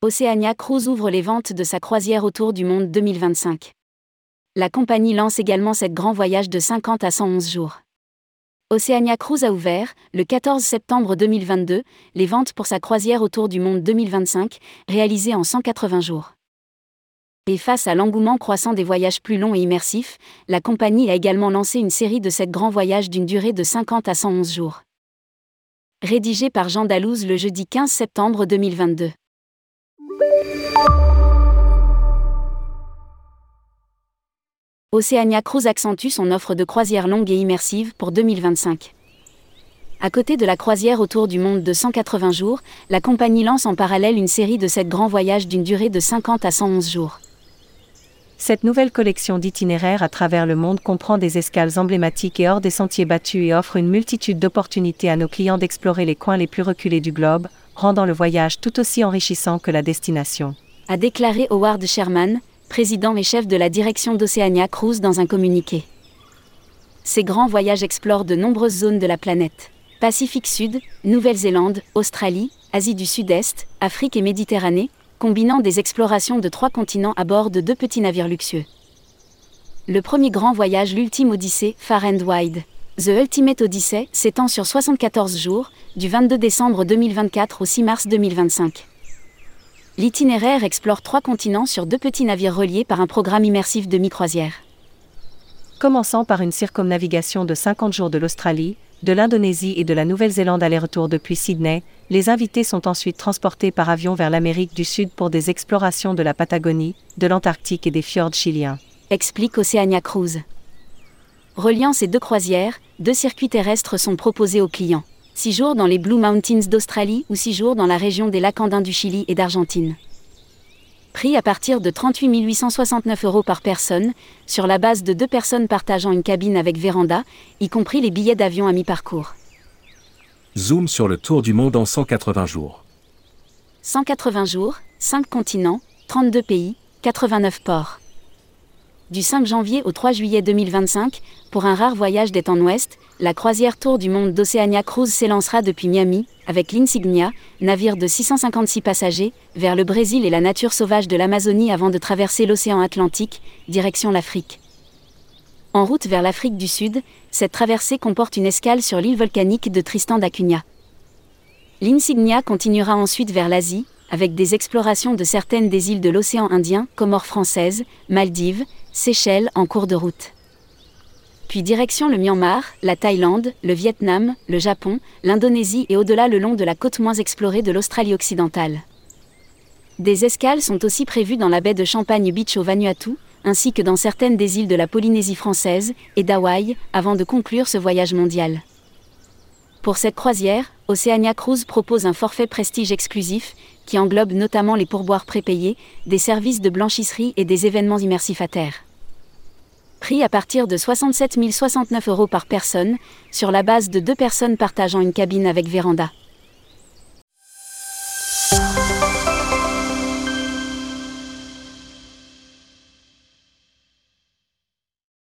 Oceania Cruise ouvre les ventes de sa croisière autour du monde 2025. La compagnie lance également cette grand voyage de 50 à 111 jours. Oceania Cruise a ouvert, le 14 septembre 2022, les ventes pour sa croisière autour du monde 2025, réalisée en 180 jours. Et face à l'engouement croissant des voyages plus longs et immersifs, la compagnie a également lancé une série de sept grands voyages d'une durée de 50 à 111 jours. Rédigé par Jean Dalouse le jeudi 15 septembre 2022. Oceania Cruise accentue son offre de croisière longue et immersive pour 2025. À côté de la croisière autour du monde de 180 jours, la compagnie lance en parallèle une série de sept grands voyages d'une durée de 50 à 111 jours. Cette nouvelle collection d'itinéraires à travers le monde comprend des escales emblématiques et hors des sentiers battus et offre une multitude d'opportunités à nos clients d'explorer les coins les plus reculés du globe, rendant le voyage tout aussi enrichissant que la destination. A déclaré Howard Sherman, président et chef de la direction d'Oceania Cruise dans un communiqué. Ces grands voyages explorent de nombreuses zones de la planète. Pacifique Sud, Nouvelle-Zélande, Australie, Asie du Sud-Est, Afrique et Méditerranée, combinant des explorations de trois continents à bord de deux petits navires luxueux. Le premier grand voyage, l'Ultime Odyssée, Far and Wide. The Ultimate Odyssey s'étend sur 74 jours, du 22 décembre 2024 au 6 mars 2025. L'itinéraire explore trois continents sur deux petits navires reliés par un programme immersif de mi-croisière. Commençant par une circumnavigation de 50 jours de l'Australie, de l'Indonésie et de la Nouvelle-Zélande aller-retour depuis Sydney, les invités sont ensuite transportés par avion vers l'Amérique du Sud pour des explorations de la Patagonie, de l'Antarctique et des fjords chiliens. Explique Oceania Cruise. Reliant ces deux croisières, deux circuits terrestres sont proposés aux clients. Six jours dans les Blue Mountains d'Australie ou six jours dans la région des lacs Andins du Chili et d'Argentine. Prix à partir de 38 869 euros par personne, sur la base de deux personnes partageant une cabine avec véranda, y compris les billets d'avion à mi-parcours. Zoom sur le tour du monde en 180 jours. 180 jours, 5 continents, 32 pays, 89 ports. Du 5 janvier au 3 juillet 2025, pour un rare voyage des temps ouest, la croisière Tour du monde d'Oceania Cruise s'élancera depuis Miami, avec l'Insignia, navire de 656 passagers, vers le Brésil et la nature sauvage de l'Amazonie avant de traverser l'océan Atlantique, direction l'Afrique. En route vers l'Afrique du Sud, cette traversée comporte une escale sur l'île volcanique de Tristan d'Acunha. L'Insignia continuera ensuite vers l'Asie, avec des explorations de certaines des îles de l'océan Indien, Comores françaises, Maldives, Seychelles en cours de route. Puis direction le Myanmar, la Thaïlande, le Vietnam, le Japon, l'Indonésie et au-delà le long de la côte moins explorée de l'Australie occidentale. Des escales sont aussi prévues dans la baie de Champagne Beach au Vanuatu, ainsi que dans certaines des îles de la Polynésie française et d'Hawaï, avant de conclure ce voyage mondial. Pour cette croisière, Oceania Cruise propose un forfait prestige exclusif, qui englobe notamment les pourboires prépayés, des services de blanchisserie et des événements immersifs à terre prix à partir de 67 069 euros par personne, sur la base de deux personnes partageant une cabine avec véranda.